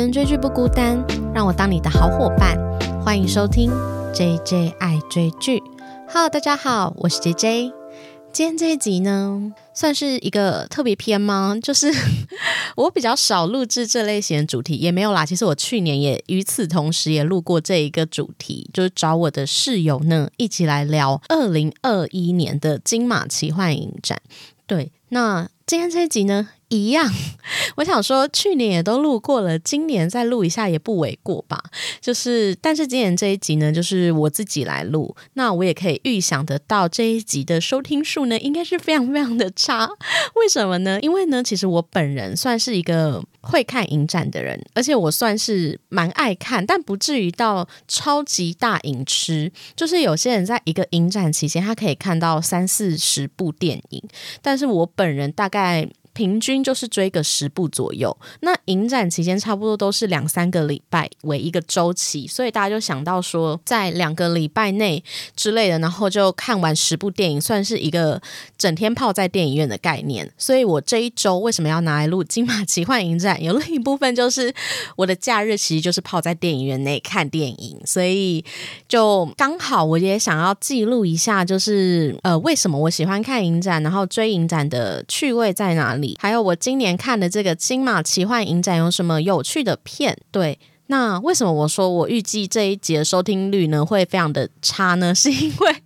人追剧不孤单，让我当你的好伙伴。欢迎收听 J J 爱追剧。Hello，大家好，我是 J J。今天这一集呢，算是一个特别篇吗？就是 我比较少录制这类型的主题，也没有啦。其实我去年也与此同时也录过这一个主题，就是找我的室友呢一起来聊二零二一年的金马奇幻影展。对，那今天这一集呢？一样，我想说，去年也都录过了，今年再录一下也不为过吧。就是，但是今年这一集呢，就是我自己来录，那我也可以预想得到这一集的收听数呢，应该是非常非常的差。为什么呢？因为呢，其实我本人算是一个会看影展的人，而且我算是蛮爱看，但不至于到超级大影痴。就是有些人在一个影展期间，他可以看到三四十部电影，但是我本本人大概。平均就是追个十部左右，那影展期间差不多都是两三个礼拜为一个周期，所以大家就想到说，在两个礼拜内之类的，然后就看完十部电影，算是一个整天泡在电影院的概念。所以我这一周为什么要拿来录金马奇幻影展？有另一部分就是我的假日其实就是泡在电影院内看电影，所以就刚好我也想要记录一下，就是呃为什么我喜欢看影展，然后追影展的趣味在哪里。还有我今年看的这个金马奇幻影展有什么有趣的片？对。那为什么我说我预计这一集的收听率呢会非常的差呢？是因为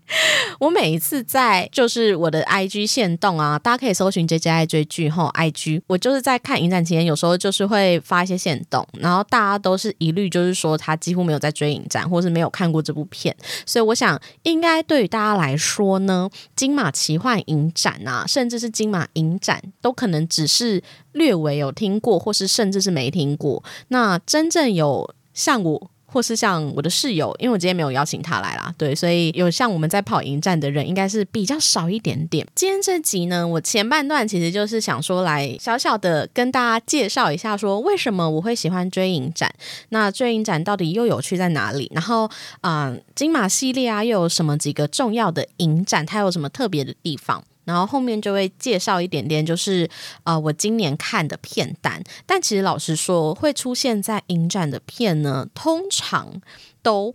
我每一次在就是我的 IG 线动啊，大家可以搜寻 J J I 追剧后 IG，我就是在看影展期间，有时候就是会发一些线动，然后大家都是一律就是说他几乎没有在追影展，或是没有看过这部片，所以我想应该对于大家来说呢，金马奇幻影展啊，甚至是金马影展，都可能只是。略微有听过，或是甚至是没听过。那真正有有像我，或是像我的室友，因为我今天没有邀请他来啦，对，所以有像我们在跑营站的人，应该是比较少一点点。今天这集呢，我前半段其实就是想说，来小小的跟大家介绍一下，说为什么我会喜欢追影展，那追影展到底又有趣在哪里？然后，嗯，金马系列啊，又有什么几个重要的影展，它有什么特别的地方？然后后面就会介绍一点点，就是呃，我今年看的片单。但其实老实说，会出现在影展的片呢，通常都。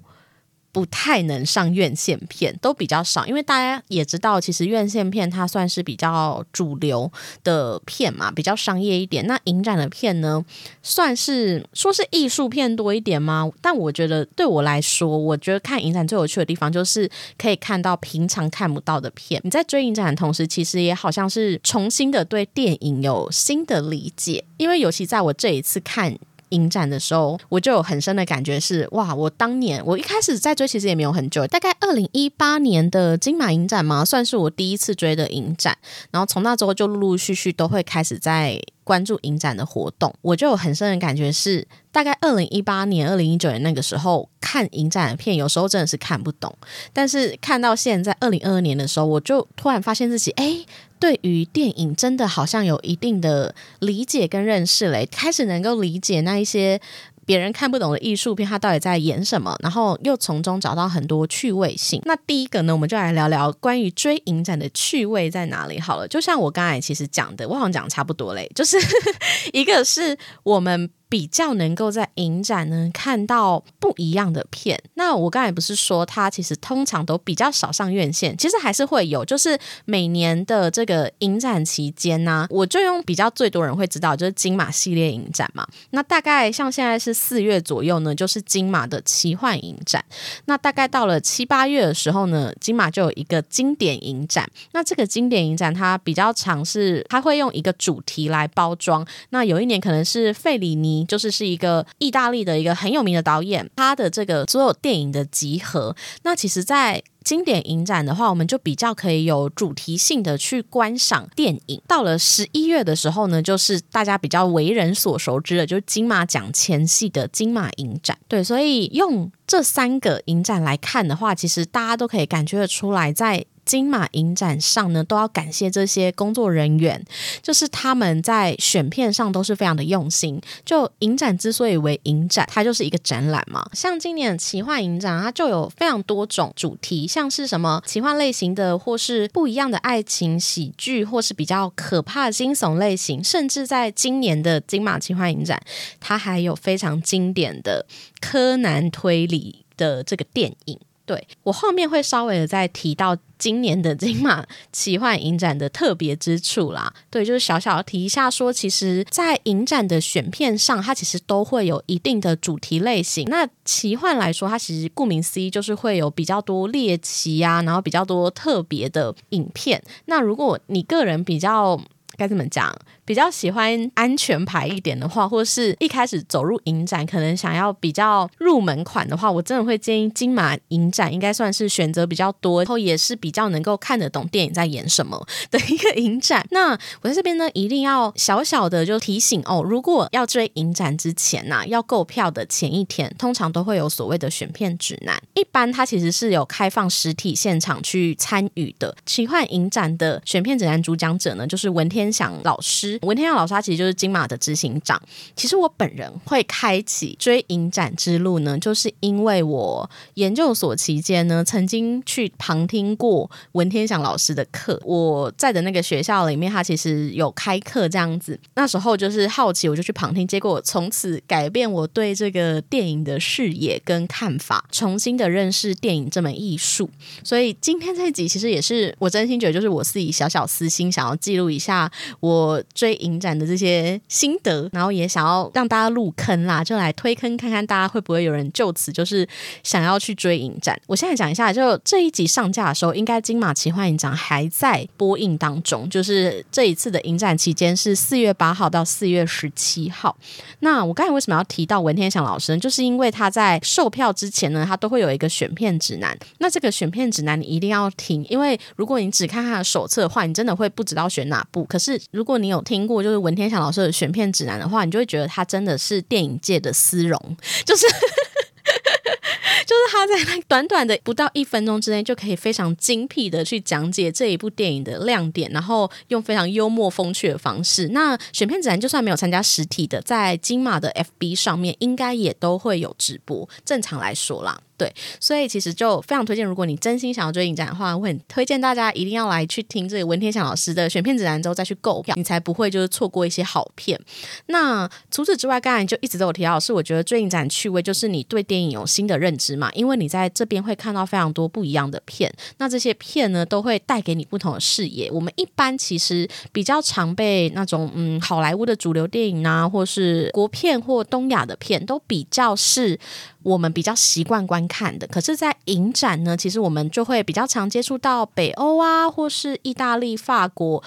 不太能上院线片，都比较少，因为大家也知道，其实院线片它算是比较主流的片嘛，比较商业一点。那影展的片呢，算是说是艺术片多一点吗？但我觉得对我来说，我觉得看影展最有趣的地方就是可以看到平常看不到的片。你在追影展的同时，其实也好像是重新的对电影有新的理解，因为尤其在我这一次看。影展的时候，我就有很深的感觉是哇！我当年我一开始在追，其实也没有很久，大概二零一八年的金马影展嘛，算是我第一次追的影展。然后从那之后就陆陆续续都会开始在关注影展的活动。我就有很深的感觉是，大概二零一八年、二零一九年那个时候看影展的片，有时候真的是看不懂。但是看到现在二零二二年的时候，我就突然发现自己哎。对于电影真的好像有一定的理解跟认识嘞，开始能够理解那一些别人看不懂的艺术片，它到底在演什么，然后又从中找到很多趣味性。那第一个呢，我们就来聊聊关于追影展的趣味在哪里好了。就像我刚才其实讲的，我好像讲差不多嘞，就是 一个是我们。比较能够在影展呢看到不一样的片。那我刚才不是说它其实通常都比较少上院线，其实还是会有。就是每年的这个影展期间呢，我就用比较最多人会知道，就是金马系列影展嘛。那大概像现在是四月左右呢，就是金马的奇幻影展。那大概到了七八月的时候呢，金马就有一个经典影展。那这个经典影展它比较尝试，它会用一个主题来包装。那有一年可能是费里尼。就是是一个意大利的一个很有名的导演，他的这个所有电影的集合。那其实，在经典影展的话，我们就比较可以有主题性的去观赏电影。到了十一月的时候呢，就是大家比较为人所熟知的，就是金马奖前戏的金马影展。对，所以用这三个影展来看的话，其实大家都可以感觉得出来，在金马影展上呢，都要感谢这些工作人员，就是他们在选片上都是非常的用心。就影展之所以为影展，它就是一个展览嘛。像今年奇幻影展，它就有非常多种主题，像是什么奇幻类型的，或是不一样的爱情喜剧，或是比较可怕惊悚类型，甚至在今年的金马奇幻影展，它还有非常经典的柯南推理的这个电影。对我后面会稍微的再提到今年的金马奇幻影展的特别之处啦。对，就是小小提一下，说其实，在影展的选片上，它其实都会有一定的主题类型。那奇幻来说，它其实顾名思义就是会有比较多猎奇啊，然后比较多特别的影片。那如果你个人比较该怎么讲？比较喜欢安全牌一点的话，或是一开始走入影展，可能想要比较入门款的话，我真的会建议金马影展应该算是选择比较多，然后也是比较能够看得懂电影在演什么的一个影展。那我在这边呢，一定要小小的就提醒哦，如果要追影展之前呐，要购票的前一天，通常都会有所谓的选片指南，一般它其实是有开放实体现场去参与的。奇幻影展的选片指南主讲者呢，就是文天祥老师。文天祥老师他其实就是金马的执行长。其实我本人会开启追影展之路呢，就是因为我研究所期间呢，曾经去旁听过文天祥老师的课。我在的那个学校里面，他其实有开课这样子。那时候就是好奇，我就去旁听，结果从此改变我对这个电影的视野跟看法，重新的认识电影这门艺术。所以今天这一集其实也是我真心觉得，就是我自己小小私心，想要记录一下我。追影展的这些心得，然后也想要让大家入坑啦，就来推坑看看大家会不会有人就此就是想要去追影展。我现在讲一下，就这一集上架的时候，应该金马奇幻影展还在播映当中，就是这一次的影展期间是四月八号到四月十七号。那我刚才为什么要提到文天祥老师呢？就是因为他在售票之前呢，他都会有一个选片指南。那这个选片指南你一定要听，因为如果你只看他的手册的话，你真的会不知道选哪部。可是如果你有听，听过就是文天祥老师的选片指南的话，你就会觉得他真的是电影界的丝绒，就是 就是他在那短短的不到一分钟之内，就可以非常精辟的去讲解这一部电影的亮点，然后用非常幽默风趣的方式。那选片指南就算没有参加实体的，在金马的 FB 上面，应该也都会有直播。正常来说啦。对，所以其实就非常推荐，如果你真心想要追影展的话，我很推荐大家一定要来去听这个文天祥老师的选片指南之后再去购票，你才不会就是错过一些好片。那除此之外，刚才就一直都有提到，是我觉得追影展趣味就是你对电影有新的认知嘛，因为你在这边会看到非常多不一样的片，那这些片呢都会带给你不同的视野。我们一般其实比较常被那种嗯好莱坞的主流电影啊，或是国片或东亚的片，都比较是。我们比较习惯观看的，可是，在影展呢，其实我们就会比较常接触到北欧啊，或是意大利、法国。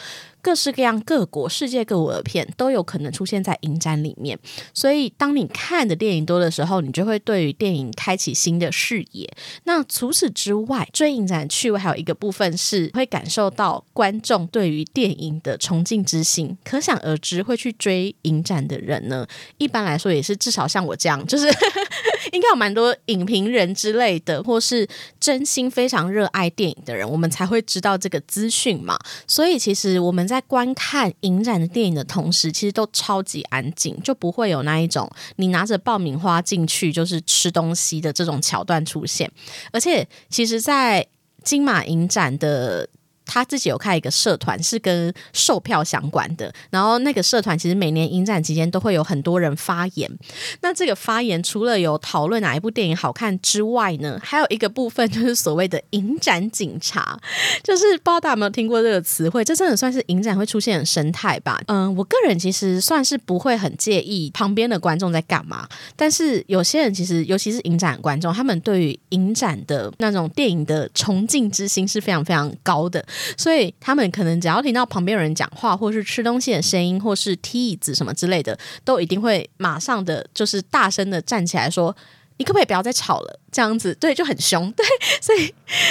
各式各样各国、世界各国的片都有可能出现在影展里面，所以当你看的电影多的时候，你就会对于电影开启新的视野。那除此之外，追影展趣味还有一个部分是会感受到观众对于电影的崇敬之心。可想而知，会去追影展的人呢，一般来说也是至少像我这样，就是 应该有蛮多影评人之类的，或是真心非常热爱电影的人，我们才会知道这个资讯嘛。所以其实我们在在观看影展的电影的同时，其实都超级安静，就不会有那一种你拿着爆米花进去就是吃东西的这种桥段出现。而且，其实，在金马影展的。他自己有开一个社团，是跟售票相关的。然后那个社团其实每年影展期间都会有很多人发言。那这个发言除了有讨论哪一部电影好看之外呢，还有一个部分就是所谓的影展警察，就是不知道大家有没有听过这个词汇？这真的算是影展会出现的生态吧？嗯，我个人其实算是不会很介意旁边的观众在干嘛，但是有些人其实，尤其是影展观众，他们对于影展的那种电影的崇敬之心是非常非常高的。所以他们可能只要听到旁边有人讲话，或是吃东西的声音，或是踢椅子什么之类的，都一定会马上的就是大声的站起来说：“你可不可以不要再吵了？这样子对就很凶，对，所以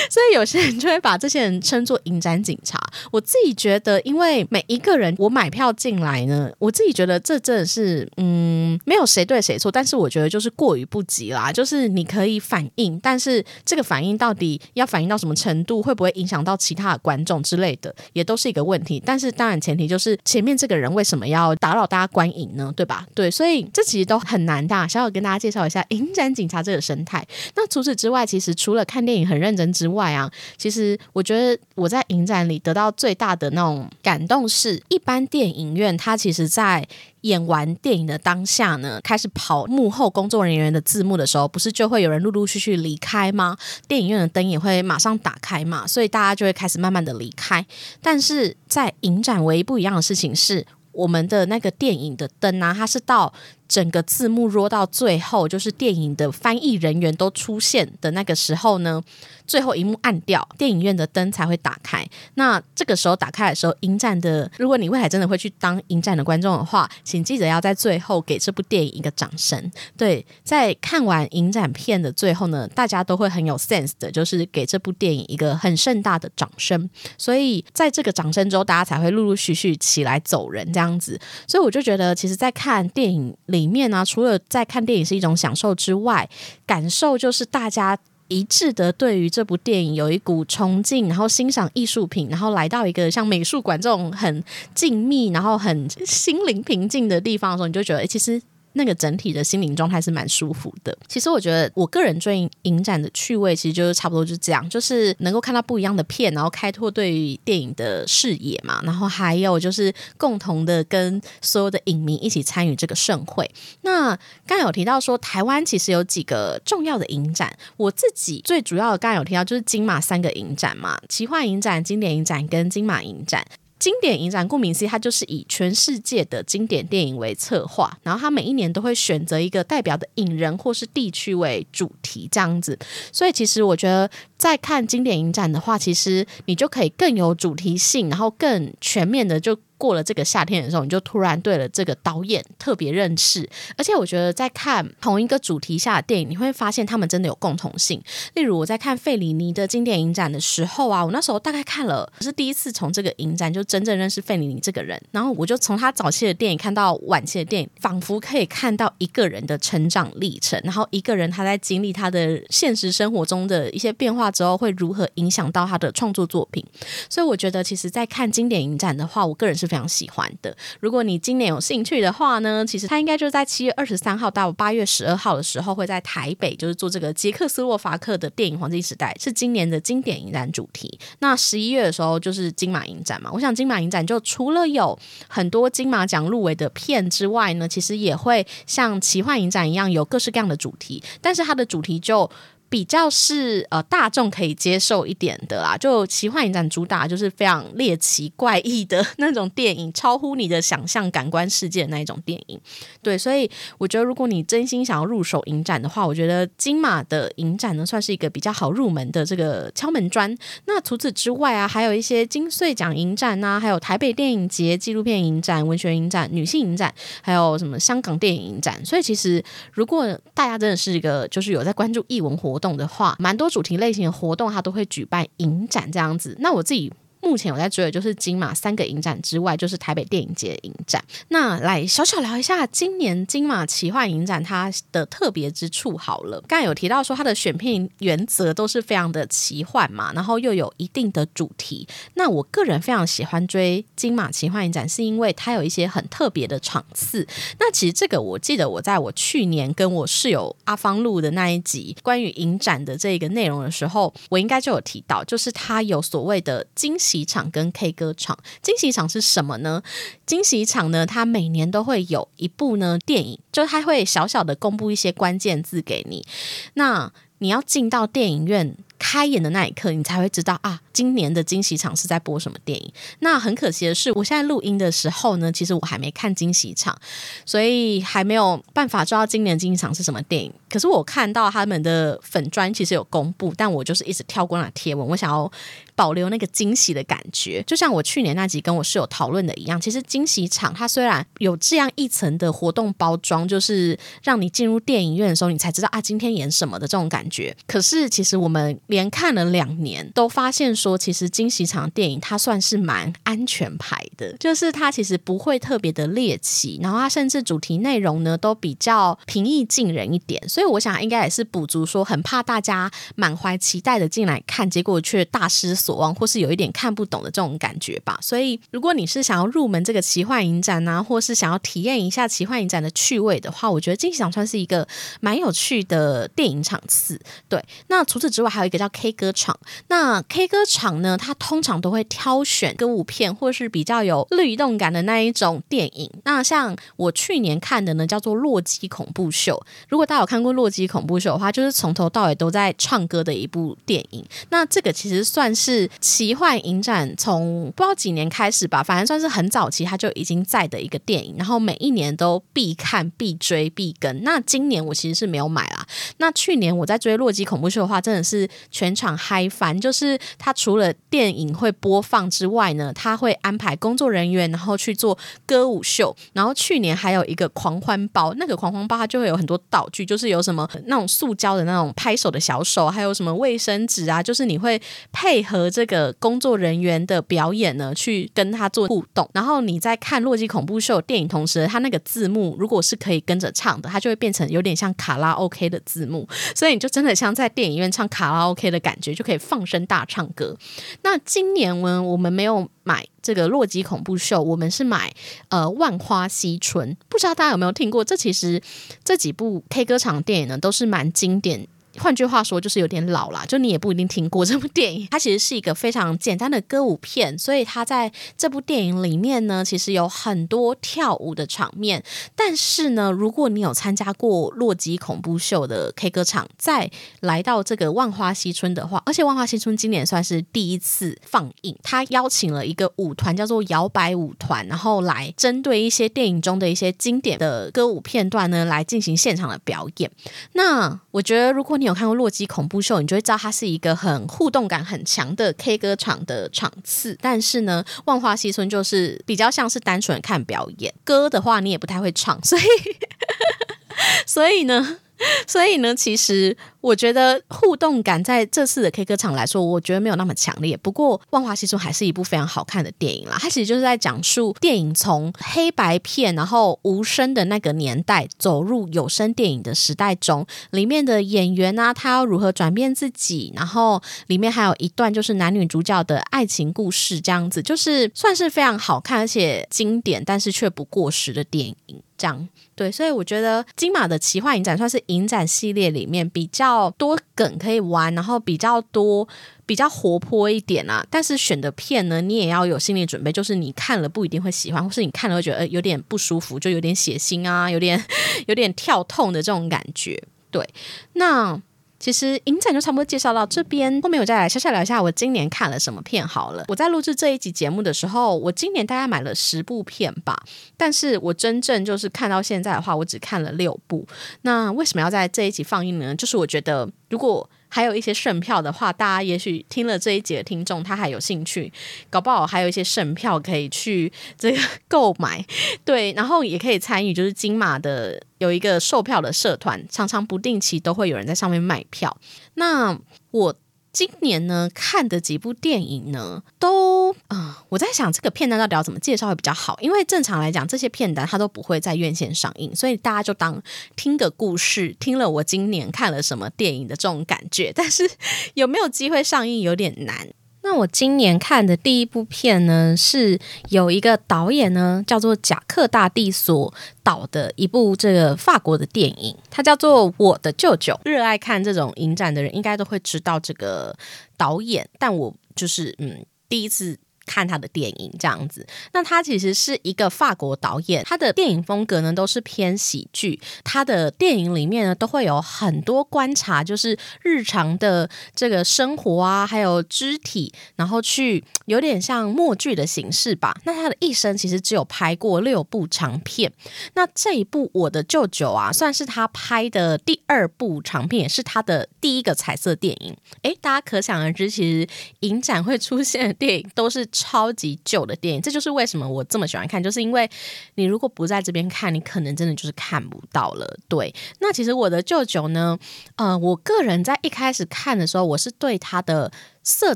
所以有些人就会把这些人称作影展警察。我自己觉得，因为每一个人我买票进来呢，我自己觉得这真的是嗯，没有谁对谁错，但是我觉得就是过于不及啦。就是你可以反应，但是这个反应到底要反应到什么程度，会不会影响到其他的观众之类的，也都是一个问题。但是当然前提就是前面这个人为什么要打扰大家观影呢？对吧？对，所以这其实都很难的。小小跟大家介绍一下影展警察这个生态。那除此之外，其实除了看电影很认真之外啊，其实我觉得我在影展里得到最大的那种感动是，一般电影院它其实，在演完电影的当下呢，开始跑幕后工作人员的字幕的时候，不是就会有人陆陆续续离开吗？电影院的灯也会马上打开嘛，所以大家就会开始慢慢的离开。但是在影展唯一不一样的事情是，我们的那个电影的灯啊，它是到。整个字幕落到最后，就是电影的翻译人员都出现的那个时候呢，最后一幕暗掉，电影院的灯才会打开。那这个时候打开的时候，影展的，如果你未来真的会去当影展的观众的话，请记得要在最后给这部电影一个掌声。对，在看完影展片的最后呢，大家都会很有 sense 的，就是给这部电影一个很盛大的掌声。所以在这个掌声之后，大家才会陆陆续续起来走人这样子。所以我就觉得，其实，在看电影。里面呢，除了在看电影是一种享受之外，感受就是大家一致的对于这部电影有一股崇敬，然后欣赏艺术品，然后来到一个像美术馆这种很静谧，然后很心灵平静的地方的时候，你就觉得，诶，其实。那个整体的心灵状态是蛮舒服的。其实我觉得我个人追影展的趣味，其实就是差不多就是这样，就是能够看到不一样的片，然后开拓对于电影的视野嘛。然后还有就是共同的跟所有的影迷一起参与这个盛会。那刚有提到说台湾其实有几个重要的影展，我自己最主要的刚有提到就是金马三个影展嘛，奇幻影展、经典影展跟金马影展。经典影展顾名思义，它就是以全世界的经典电影为策划，然后它每一年都会选择一个代表的影人或是地区为主题这样子。所以其实我觉得，在看经典影展的话，其实你就可以更有主题性，然后更全面的就。过了这个夏天的时候，你就突然对了这个导演特别认识，而且我觉得在看同一个主题下的电影，你会发现他们真的有共同性。例如我在看费里尼的经典影展的时候啊，我那时候大概看了，是第一次从这个影展就真正认识费里尼这个人，然后我就从他早期的电影看到晚期的电影，仿佛可以看到一个人的成长历程，然后一个人他在经历他的现实生活中的一些变化之后，会如何影响到他的创作作品。所以我觉得，其实，在看经典影展的话，我个人是。是非常喜欢的。如果你今年有兴趣的话呢，其实他应该就在七月二十三号到八月十二号的时候，会在台北就是做这个捷克斯洛伐克的电影黄金时代，是今年的经典影展主题。那十一月的时候就是金马影展嘛，我想金马影展就除了有很多金马奖入围的片之外呢，其实也会像奇幻影展一样有各式各样的主题，但是它的主题就。比较是呃大众可以接受一点的啦，就奇幻影展主打就是非常猎奇怪异的那种电影，超乎你的想象感官世界的那一种电影。对，所以我觉得如果你真心想要入手影展的话，我觉得金马的影展呢算是一个比较好入门的这个敲门砖。那除此之外啊，还有一些金穗奖影展啊，还有台北电影节纪录片影展、文学影展、女性影展，还有什么香港电影影展。所以其实如果大家真的是一个就是有在关注艺文活，活动的话，蛮多主题类型的活动，它都会举办影展这样子。那我自己。目前我在追的就是金马三个影展之外，就是台北电影节影展。那来小小聊一下今年金马奇幻影展它的特别之处好了。刚才有提到说它的选片原则都是非常的奇幻嘛，然后又有一定的主题。那我个人非常喜欢追金马奇幻影展，是因为它有一些很特别的场次。那其实这个我记得我在我去年跟我室友阿芳录的那一集关于影展的这个内容的时候，我应该就有提到，就是它有所谓的惊喜。喜场跟 K 歌场，惊喜场是什么呢？惊喜场呢，它每年都会有一部呢电影，就它会小小的公布一些关键字给你，那你要进到电影院。开演的那一刻，你才会知道啊，今年的惊喜场是在播什么电影。那很可惜的是，我现在录音的时候呢，其实我还没看惊喜场，所以还没有办法知道今年惊喜场是什么电影。可是我看到他们的粉砖其实有公布，但我就是一直跳过那贴文，我想要保留那个惊喜的感觉。就像我去年那集跟我室友讨论的一样，其实惊喜场它虽然有这样一层的活动包装，就是让你进入电影院的时候，你才知道啊今天演什么的这种感觉。可是其实我们连看了两年，都发现说，其实惊喜场电影它算是蛮安全牌的，就是它其实不会特别的猎奇，然后它甚至主题内容呢都比较平易近人一点。所以我想应该也是补足说，很怕大家满怀期待的进来看，结果却大失所望，或是有一点看不懂的这种感觉吧。所以如果你是想要入门这个奇幻影展啊，或是想要体验一下奇幻影展的趣味的话，我觉得惊喜场算是一个蛮有趣的电影场次。对，那除此之外还有一个叫 K 歌场。那 K 歌场呢，它通常都会挑选歌舞片或是比较有律动感的那一种电影。那像我去年看的呢，叫做《洛基恐怖秀》。如果大家有看过《洛基恐怖秀》的话，就是从头到尾都在唱歌的一部电影。那这个其实算是奇幻影展从不知道几年开始吧，反正算是很早期它就已经在的一个电影。然后每一年都必看、必追、必跟。那今年我其实是没有买啦。那去年我在追《洛基恐怖秀》的话，真的是全场嗨翻。就是它除了电影会播放之外呢，它会安排工作人员然后去做歌舞秀。然后去年还有一个狂欢包，那个狂欢包它就会有很多道具，就是有有什么那种塑胶的那种拍手的小手，还有什么卫生纸啊，就是你会配合这个工作人员的表演呢，去跟他做互动。然后你在看《洛基恐怖秀》电影同时，它那个字幕如果是可以跟着唱的，它就会变成有点像卡拉 OK 的字幕，所以你就真的像在电影院唱卡拉 OK 的感觉，就可以放声大唱歌。那今年呢，我们没有买这个《洛基恐怖秀》，我们是买呃《万花嬉春》，不知道大家有没有听过？这其实这几部 K 歌场电影呢，都是蛮经典。换句话说，就是有点老啦，就你也不一定听过这部电影。它其实是一个非常简单的歌舞片，所以它在这部电影里面呢，其实有很多跳舞的场面。但是呢，如果你有参加过洛基恐怖秀的 K 歌场，再来到这个万花嬉春的话，而且万花嬉春今年算是第一次放映，他邀请了一个舞团叫做摇摆舞团，然后来针对一些电影中的一些经典的歌舞片段呢，来进行现场的表演。那我觉得，如果你有看过《洛基恐怖秀》，你就会知道它是一个很互动感很强的 K 歌场的场次。但是呢，《万花嬉春》就是比较像是单纯看表演，歌的话你也不太会唱，所以，所以呢。所以呢，其实我觉得互动感在这次的 K 歌场来说，我觉得没有那么强烈。不过《万花嬉春》还是一部非常好看的电影啦。它其实就是在讲述电影从黑白片，然后无声的那个年代，走入有声电影的时代中，里面的演员啊，他要如何转变自己，然后里面还有一段就是男女主角的爱情故事，这样子就是算是非常好看而且经典，但是却不过时的电影。这样对，所以我觉得金马的奇幻影展算是影展系列里面比较多梗可以玩，然后比较多比较活泼一点啊。但是选的片呢，你也要有心理准备，就是你看了不一定会喜欢，或是你看了会觉得有点不舒服，就有点血腥啊，有点 有点跳痛的这种感觉。对，那。其实影展就差不多介绍到这边，后面我再来小小聊一下我今年看了什么片好了。我在录制这一集节目的时候，我今年大概买了十部片吧，但是我真正就是看到现在的话，我只看了六部。那为什么要在这一集放映呢？就是我觉得如果还有一些剩票的话，大家也许听了这一节的听众，他还有兴趣，搞不好还有一些剩票可以去这个购买，对，然后也可以参与，就是金马的有一个售票的社团，常常不定期都会有人在上面卖票。那我。今年呢看的几部电影呢，都啊，我在想这个片单到底要怎么介绍会比较好，因为正常来讲这些片单它都不会在院线上映，所以大家就当听个故事，听了我今年看了什么电影的这种感觉，但是有没有机会上映有点难。那我今年看的第一部片呢，是有一个导演呢叫做贾克大帝所导的一部这个法国的电影，它叫做《我的舅舅》。热爱看这种影展的人应该都会知道这个导演，但我就是嗯第一次。看他的电影这样子。那他其实是一个法国导演，他的电影风格呢都是偏喜剧。他的电影里面呢都会有很多观察，就是日常的这个生活啊，还有肢体，然后去有点像默剧的形式吧。那他的一生其实只有拍过六部长片。那这一部《我的舅舅》啊，算是他拍的第二部长片，也是他的第一个彩色电影。诶，大家可想而知，其实影展会出现的电影都是超级旧的电影。这就是为什么我这么喜欢看，就是因为你如果不在这边看，你可能真的就是看不到了。对，那其实我的舅舅呢，呃，我个人在一开始看的时候，我是对他的色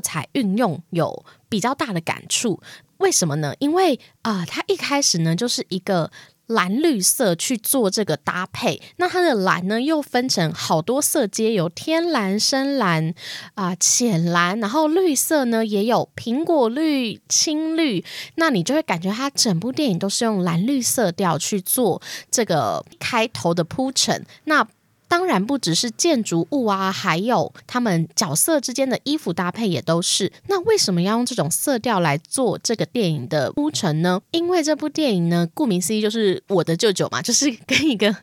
彩运用有比较大的感触。为什么呢？因为啊，他一开始呢就是一个。蓝绿色去做这个搭配，那它的蓝呢又分成好多色阶，有天蓝、深蓝啊、浅蓝，然后绿色呢也有苹果绿、青绿，那你就会感觉它整部电影都是用蓝绿色调去做这个开头的铺陈，那。当然不只是建筑物啊，还有他们角色之间的衣服搭配也都是。那为什么要用这种色调来做这个电影的铺陈呢？因为这部电影呢，顾名思义就是我的舅舅嘛，就是跟一个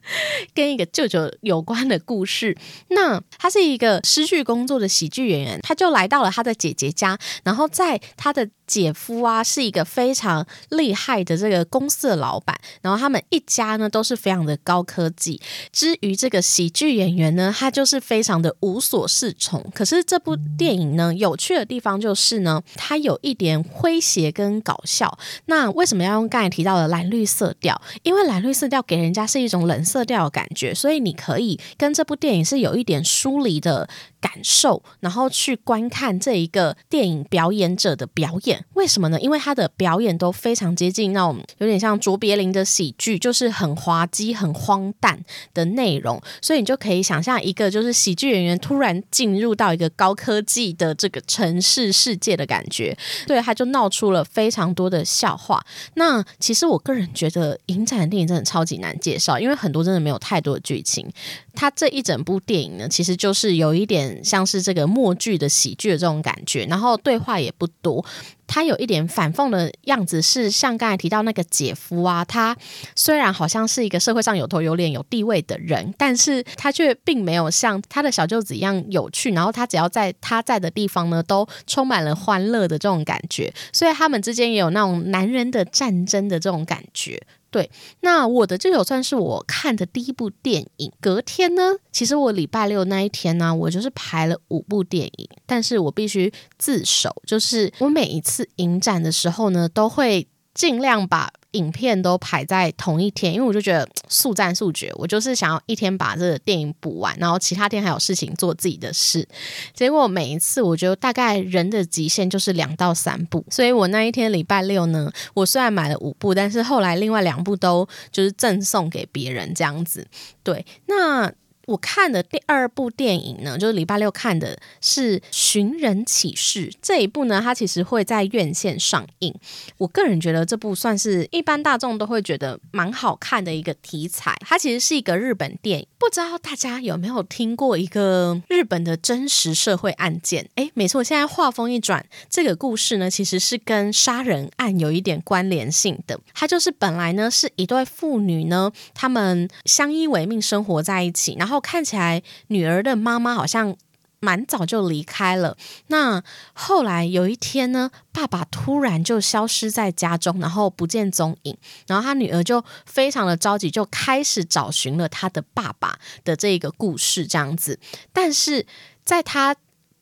跟一个舅舅有关的故事。那他是一个失去工作的喜剧演员，他就来到了他的姐姐家，然后在他的。姐夫啊，是一个非常厉害的这个公司的老板，然后他们一家呢都是非常的高科技。至于这个喜剧演员呢，他就是非常的无所适从。可是这部电影呢，有趣的地方就是呢，它有一点诙谐跟搞笑。那为什么要用刚才提到的蓝绿色调？因为蓝绿色调给人家是一种冷色调的感觉，所以你可以跟这部电影是有一点疏离的。感受，然后去观看这一个电影表演者的表演，为什么呢？因为他的表演都非常接近那种有点像卓别林的喜剧，就是很滑稽、很荒诞的内容，所以你就可以想象一个就是喜剧演员突然进入到一个高科技的这个城市世界的感觉，对，他就闹出了非常多的笑话。那其实我个人觉得影展的电影真的超级难介绍，因为很多真的没有太多的剧情。它这一整部电影呢，其实就是有一点。像是这个默剧的喜剧的这种感觉，然后对话也不多。他有一点反讽的样子，是像刚才提到那个姐夫啊，他虽然好像是一个社会上有头有脸有地位的人，但是他却并没有像他的小舅子一样有趣。然后他只要在他在的地方呢，都充满了欢乐的这种感觉。所以他们之间也有那种男人的战争的这种感觉。对，那我的这首算是我看的第一部电影。隔天呢，其实我礼拜六那一天呢，我就是排了五部电影，但是我必须自首，就是我每一次影展的时候呢，都会尽量把。影片都排在同一天，因为我就觉得 速战速决，我就是想要一天把这个电影补完，然后其他天还有事情做自己的事。结果每一次，我觉得大概人的极限就是两到三部，所以我那一天礼拜六呢，我虽然买了五部，但是后来另外两部都就是赠送给别人这样子。对，那。我看的第二部电影呢，就是礼拜六看的是《寻人启事》这一部呢，它其实会在院线上映。我个人觉得这部算是一般大众都会觉得蛮好看的一个题材。它其实是一个日本电影，不知道大家有没有听过一个日本的真实社会案件？诶，没错，现在话锋一转，这个故事呢其实是跟杀人案有一点关联性的。它就是本来呢是一对父女呢，他们相依为命，生活在一起，然后。看起来女儿的妈妈好像蛮早就离开了。那后来有一天呢，爸爸突然就消失在家中，然后不见踪影。然后他女儿就非常的着急，就开始找寻了他的爸爸的这个故事这样子。但是在他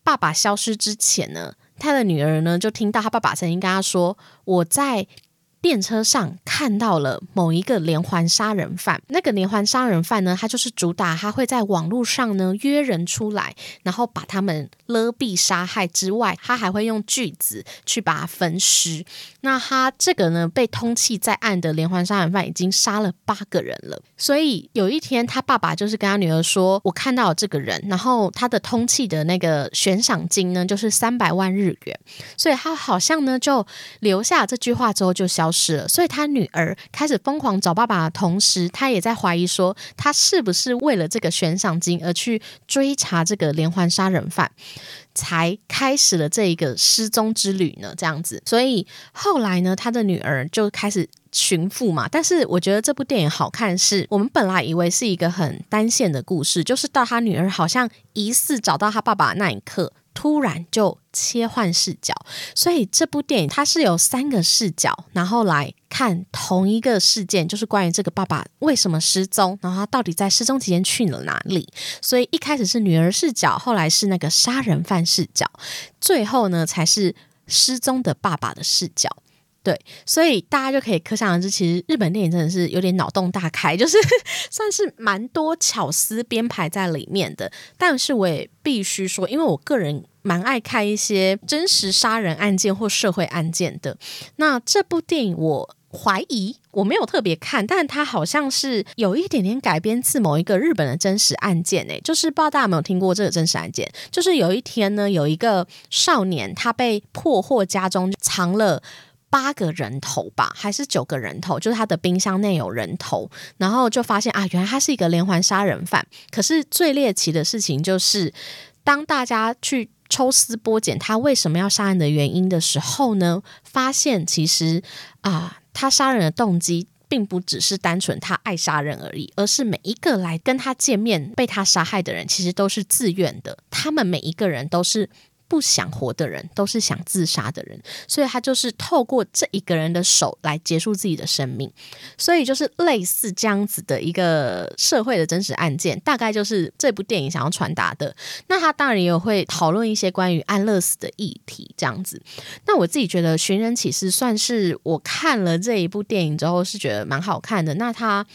爸爸消失之前呢，他的女儿呢就听到他爸爸曾经跟他说：“我在。”电车上看到了某一个连环杀人犯，那个连环杀人犯呢，他就是主打他会在网络上呢约人出来，然后把他们勒毙杀害之外，他还会用锯子去把它分尸。那他这个呢被通缉在案的连环杀人犯已经杀了八个人了，所以有一天他爸爸就是跟他女儿说：“我看到了这个人，然后他的通缉的那个悬赏金呢就是三百万日元。”所以他好像呢就留下这句话之后就消。失了，所以他女儿开始疯狂找爸爸的同时，他也在怀疑说，他是不是为了这个悬赏金而去追查这个连环杀人犯。才开始了这一个失踪之旅呢？这样子，所以后来呢，他的女儿就开始寻父嘛。但是我觉得这部电影好看，是我们本来以为是一个很单线的故事，就是到他女儿好像疑似找到他爸爸那一刻。突然就切换视角，所以这部电影它是有三个视角，然后来看同一个事件，就是关于这个爸爸为什么失踪，然后他到底在失踪期间去了哪里。所以一开始是女儿视角，后来是那个杀人犯视角，最后呢才是失踪的爸爸的视角。对，所以大家就可以可想而知，其实日本电影真的是有点脑洞大开，就是算是蛮多巧思编排在里面的。但是我也必须说，因为我个人蛮爱看一些真实杀人案件或社会案件的。那这部电影，我怀疑我没有特别看，但它好像是有一点点改编自某一个日本的真实案件。诶，就是不知道大家有没有听过这个真实案件？就是有一天呢，有一个少年他被破获家中藏了。八个人头吧，还是九个人头？就是他的冰箱内有人头，然后就发现啊，原来他是一个连环杀人犯。可是最猎奇的事情就是，当大家去抽丝剥茧他为什么要杀人的原因的时候呢，发现其实啊，他杀人的动机并不只是单纯他爱杀人而已，而是每一个来跟他见面被他杀害的人，其实都是自愿的，他们每一个人都是。不想活的人都是想自杀的人，所以他就是透过这一个人的手来结束自己的生命，所以就是类似这样子的一个社会的真实案件，大概就是这部电影想要传达的。那他当然也会讨论一些关于安乐死的议题，这样子。那我自己觉得《寻人启事》算是我看了这一部电影之后是觉得蛮好看的。那他。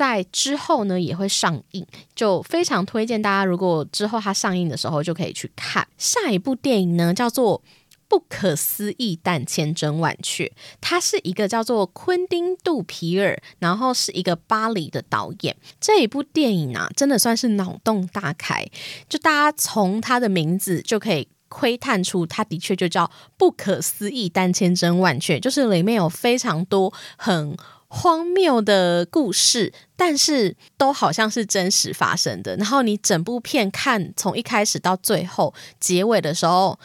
在之后呢也会上映，就非常推荐大家。如果之后它上映的时候，就可以去看下一部电影呢，叫做《不可思议但千真万确》。它是一个叫做昆汀·杜皮尔，然后是一个巴黎的导演。这一部电影啊，真的算是脑洞大开。就大家从它的名字就可以窥探出，它的确就叫不可思议但千真万确，就是里面有非常多很。荒谬的故事，但是都好像是真实发生的。然后你整部片看从一开始到最后结尾的时候，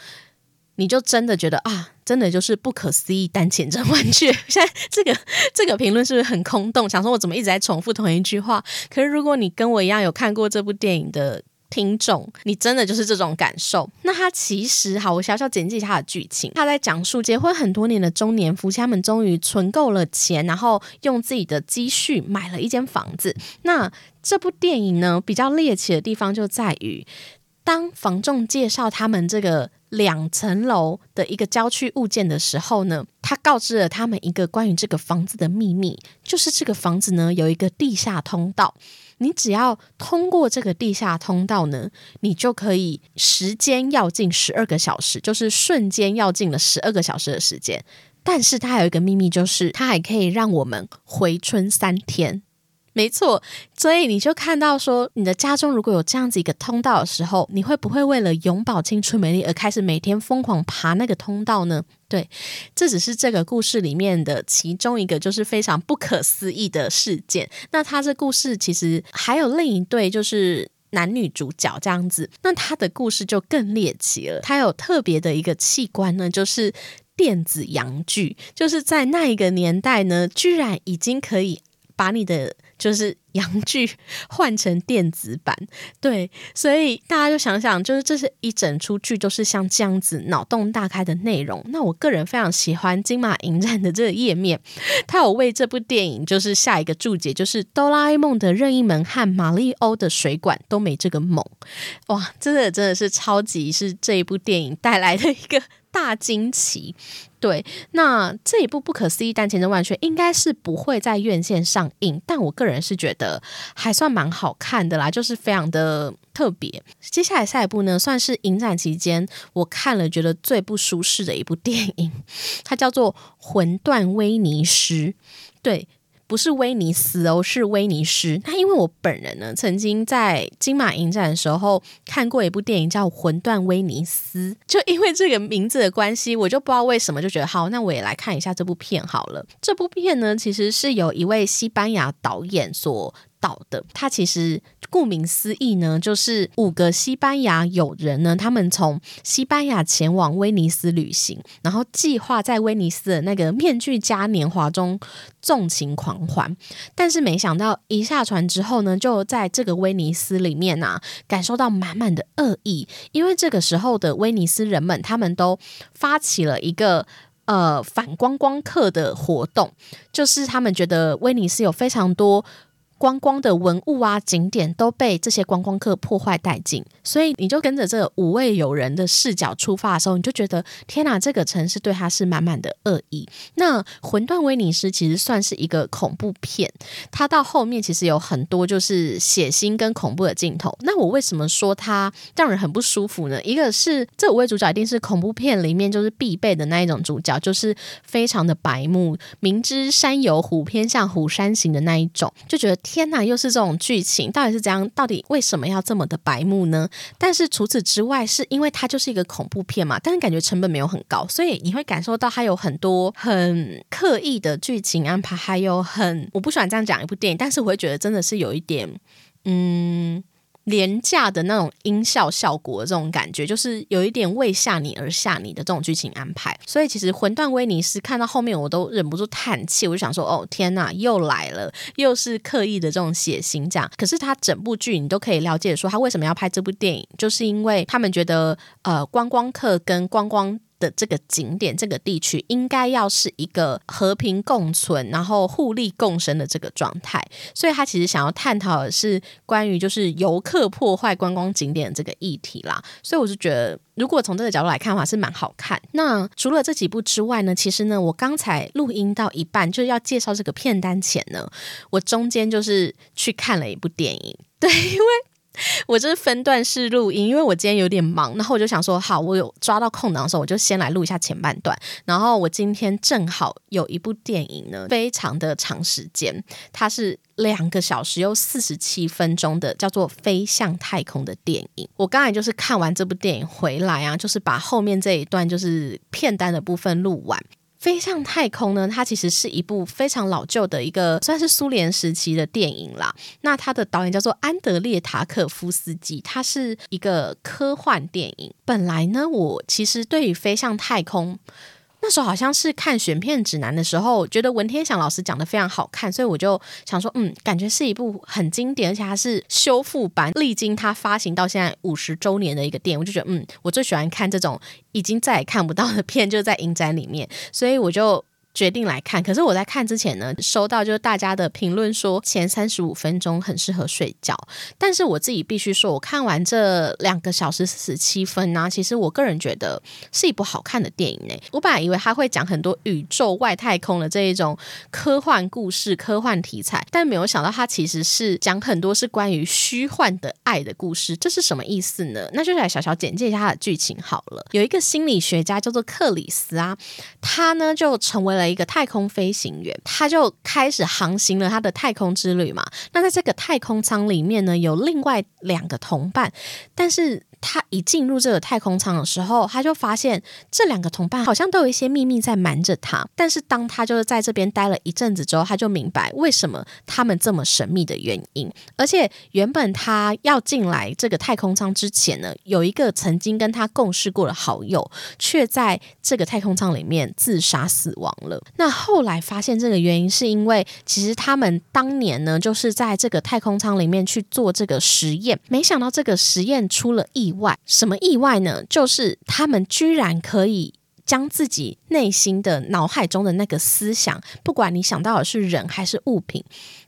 你就真的觉得啊，真的就是不可思议但千真万确。现在这个这个评论是不是很空洞？想说我怎么一直在重复同一句话？可是如果你跟我一样有看过这部电影的。听众，你真的就是这种感受？那他其实好，我小小简介一下他的剧情。他在讲述结婚很多年的中年夫妻，他们终于存够了钱，然后用自己的积蓄买了一间房子。那这部电影呢，比较猎奇的地方就在于，当房仲介绍他们这个两层楼的一个郊区物件的时候呢，他告知了他们一个关于这个房子的秘密，就是这个房子呢有一个地下通道。你只要通过这个地下通道呢，你就可以时间要进十二个小时，就是瞬间要进了十二个小时的时间。但是它有一个秘密，就是它还可以让我们回春三天。没错，所以你就看到说，你的家中如果有这样子一个通道的时候，你会不会为了永葆青春美丽而开始每天疯狂爬那个通道呢？对，这只是这个故事里面的其中一个，就是非常不可思议的事件。那他这故事其实还有另一对，就是男女主角这样子。那他的故事就更猎奇了，他有特别的一个器官呢，就是电子阳具，就是在那一个年代呢，居然已经可以把你的。就是洋剧 换成电子版，对，所以大家就想想，就是这是一整出剧都是像这样子脑洞大开的内容。那我个人非常喜欢金马影展的这个页面，他有为这部电影就是下一个注解，就是哆啦 A 梦的任意门和马里欧的水管都没这个猛，哇，真的真的是超级是这一部电影带来的一个。大惊奇，对，那这一部不可思议但千真万确应该是不会在院线上映，但我个人是觉得还算蛮好看的啦，就是非常的特别。接下来下一部呢，算是影展期间我看了觉得最不舒适的一部电影，它叫做《魂断威尼斯》，对。不是威尼斯哦，是威尼斯。那因为我本人呢，曾经在金马影展的时候看过一部电影叫《魂断威尼斯》，就因为这个名字的关系，我就不知道为什么就觉得好，那我也来看一下这部片好了。这部片呢，其实是由一位西班牙导演所好的，他其实。顾名思义呢，就是五个西班牙友人呢，他们从西班牙前往威尼斯旅行，然后计划在威尼斯的那个面具嘉年华中纵情狂欢。但是没想到一下船之后呢，就在这个威尼斯里面啊，感受到满满的恶意，因为这个时候的威尼斯人们，他们都发起了一个。呃，反观光客的活动，就是他们觉得威尼斯有非常多。观光的文物啊，景点都被这些观光客破坏殆尽，所以你就跟着这五位友人的视角出发的时候，你就觉得天哪，这个城市对他是满满的恶意。那《魂断威尼斯》其实算是一个恐怖片，它到后面其实有很多就是血腥跟恐怖的镜头。那我为什么说它让人很不舒服呢？一个是这五位主角一定是恐怖片里面就是必备的那一种主角，就是非常的白目，明知山有虎，偏向虎山行的那一种，就觉得。天呐，又是这种剧情，到底是怎样？到底为什么要这么的白目呢？但是除此之外，是因为它就是一个恐怖片嘛，但是感觉成本没有很高，所以你会感受到它有很多很刻意的剧情安排，还有很我不喜欢这样讲一部电影，但是我会觉得真的是有一点，嗯。廉价的那种音效效果，这种感觉就是有一点为吓你而吓你的这种剧情安排。所以其实《魂断威尼斯》看到后面，我都忍不住叹气，我就想说：“哦，天哪，又来了，又是刻意的这种血腥这样。”可是他整部剧你都可以了解说，他为什么要拍这部电影，就是因为他们觉得呃，观光客跟观光。的这个景点，这个地区应该要是一个和平共存，然后互利共生的这个状态。所以他其实想要探讨的是关于就是游客破坏观光景点这个议题啦。所以我就觉得，如果从这个角度来看的话，是蛮好看。那除了这几部之外呢，其实呢，我刚才录音到一半就是要介绍这个片单前呢，我中间就是去看了一部电影，对，因为。我这是分段式录音，因为我今天有点忙，然后我就想说，好，我有抓到空档的时候，我就先来录一下前半段。然后我今天正好有一部电影呢，非常的长时间，它是两个小时又四十七分钟的，叫做《飞向太空》的电影。我刚才就是看完这部电影回来啊，就是把后面这一段就是片单的部分录完。飞向太空呢？它其实是一部非常老旧的一个，算是苏联时期的电影啦。那它的导演叫做安德烈塔可夫斯基，它是一个科幻电影。本来呢，我其实对于飞向太空。那时候好像是看选片指南的时候，觉得文天祥老师讲的非常好看，所以我就想说，嗯，感觉是一部很经典，而且还是修复版，历经它发行到现在五十周年的一个电影，我就觉得，嗯，我最喜欢看这种已经再也看不到的片，就在影展里面，所以我就。决定来看，可是我在看之前呢，收到就是大家的评论说前三十五分钟很适合睡觉，但是我自己必须说，我看完这两个小时四十七分呢，其实我个人觉得是一部好看的电影呢。我本来以为他会讲很多宇宙外太空的这一种科幻故事、科幻题材，但没有想到他其实是讲很多是关于虚幻的爱的故事。这是什么意思呢？那就来小小简介一下他的剧情好了。有一个心理学家叫做克里斯啊，他呢就成为了。一个太空飞行员，他就开始航行了他的太空之旅嘛。那在这个太空舱里面呢，有另外两个同伴，但是。他一进入这个太空舱的时候，他就发现这两个同伴好像都有一些秘密在瞒着他。但是当他就是在这边待了一阵子之后，他就明白为什么他们这么神秘的原因。而且原本他要进来这个太空舱之前呢，有一个曾经跟他共事过的好友，却在这个太空舱里面自杀死亡了。那后来发现这个原因是因为，其实他们当年呢，就是在这个太空舱里面去做这个实验，没想到这个实验出了意。意外？什么意外呢？就是他们居然可以将自己内心的脑海中的那个思想，不管你想到的是人还是物品，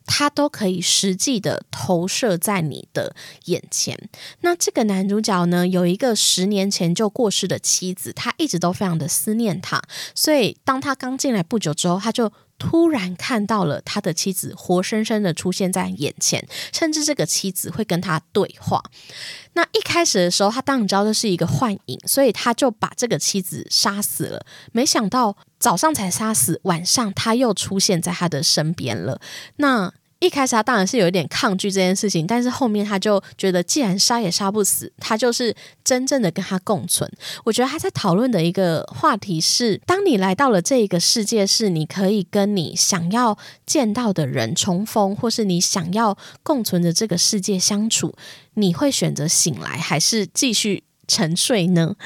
他都可以实际的投射在你的眼前。那这个男主角呢，有一个十年前就过世的妻子，他一直都非常的思念他，所以当他刚进来不久之后，他就。突然看到了他的妻子活生生的出现在眼前，甚至这个妻子会跟他对话。那一开始的时候，他当然知道这是一个幻影，所以他就把这个妻子杀死了。没想到早上才杀死，晚上他又出现在他的身边了。那一开始他当然是有一点抗拒这件事情，但是后面他就觉得，既然杀也杀不死，他就是真正的跟他共存。我觉得他在讨论的一个话题是：当你来到了这一个世界，是你可以跟你想要见到的人重逢，或是你想要共存的这个世界相处，你会选择醒来，还是继续沉睡呢？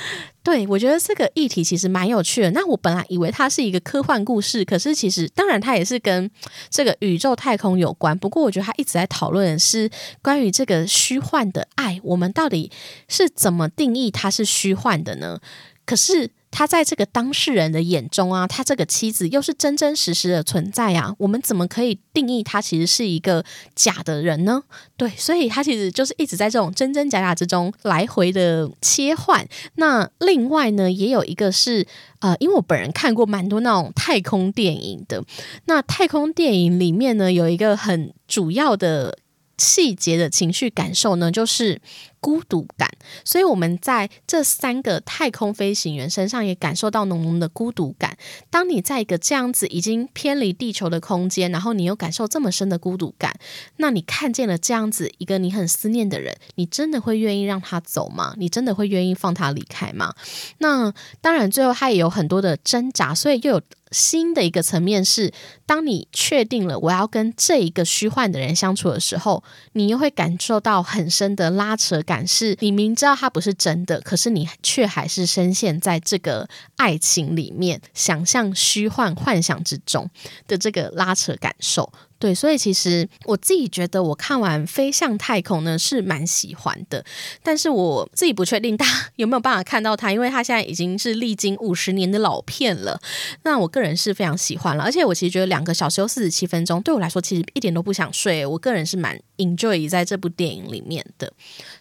对，我觉得这个议题其实蛮有趣的。那我本来以为它是一个科幻故事，可是其实当然它也是跟这个宇宙太空有关。不过我觉得他一直在讨论的是关于这个虚幻的爱，我们到底是怎么定义它是虚幻的呢？可是。他在这个当事人的眼中啊，他这个妻子又是真真实实的存在啊，我们怎么可以定义他其实是一个假的人呢？对，所以他其实就是一直在这种真真假假之中来回的切换。那另外呢，也有一个是呃，因为我本人看过蛮多那种太空电影的，那太空电影里面呢，有一个很主要的细节的情绪感受呢，就是。孤独感，所以我们在这三个太空飞行员身上也感受到浓浓的孤独感。当你在一个这样子已经偏离地球的空间，然后你又感受这么深的孤独感，那你看见了这样子一个你很思念的人，你真的会愿意让他走吗？你真的会愿意放他离开吗？那当然，最后他也有很多的挣扎，所以又有 新的一个层面是，当你确定了我要跟这一个虚幻的人相处的时候，你又会感受到很深的拉扯感。是你明知道他不是真的，可是你却还是深陷在这个爱情里面，想象虚幻幻想之中的这个拉扯感受。对，所以其实我自己觉得，我看完《飞向太空》呢是蛮喜欢的，但是我自己不确定大家有没有办法看到它，因为它现在已经是历经五十年的老片了。那我个人是非常喜欢了，而且我其实觉得两个小时又四十七分钟，对我来说其实一点都不想睡。我个人是蛮 enjoy 在这部电影里面的。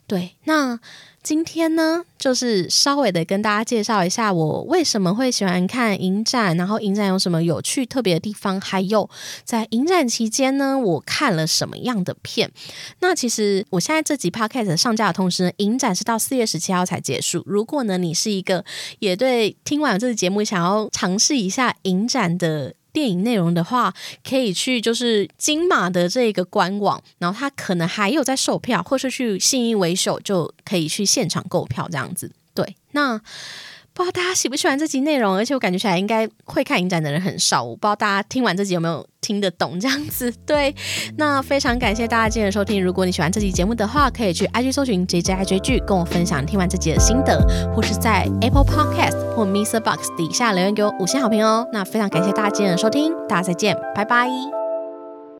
对，那。今天呢，就是稍微的跟大家介绍一下我为什么会喜欢看影展，然后影展有什么有趣特别的地方，还有在影展期间呢，我看了什么样的片。那其实我现在这集 podcast 上架的同时呢，影展是到四月十七号才结束。如果呢，你是一个也对听完这期节目想要尝试一下影展的。电影内容的话，可以去就是金马的这个官网，然后它可能还有在售票，或是去信义维秀就可以去现场购票这样子。对，那。不知道大家喜不喜欢这集内容，而且我感觉起来应该会看影展的人很少。我不知道大家听完这集有没有听得懂这样子。对，那非常感谢大家今天的收听。如果你喜欢这集节目的话，可以去 IG 搜寻 J J I 追剧，跟我分享听完这集的心得，或是在 Apple Podcast Mr Box 底下留言给我五星好评哦。那非常感谢大家今天的收听，大家再见，拜拜。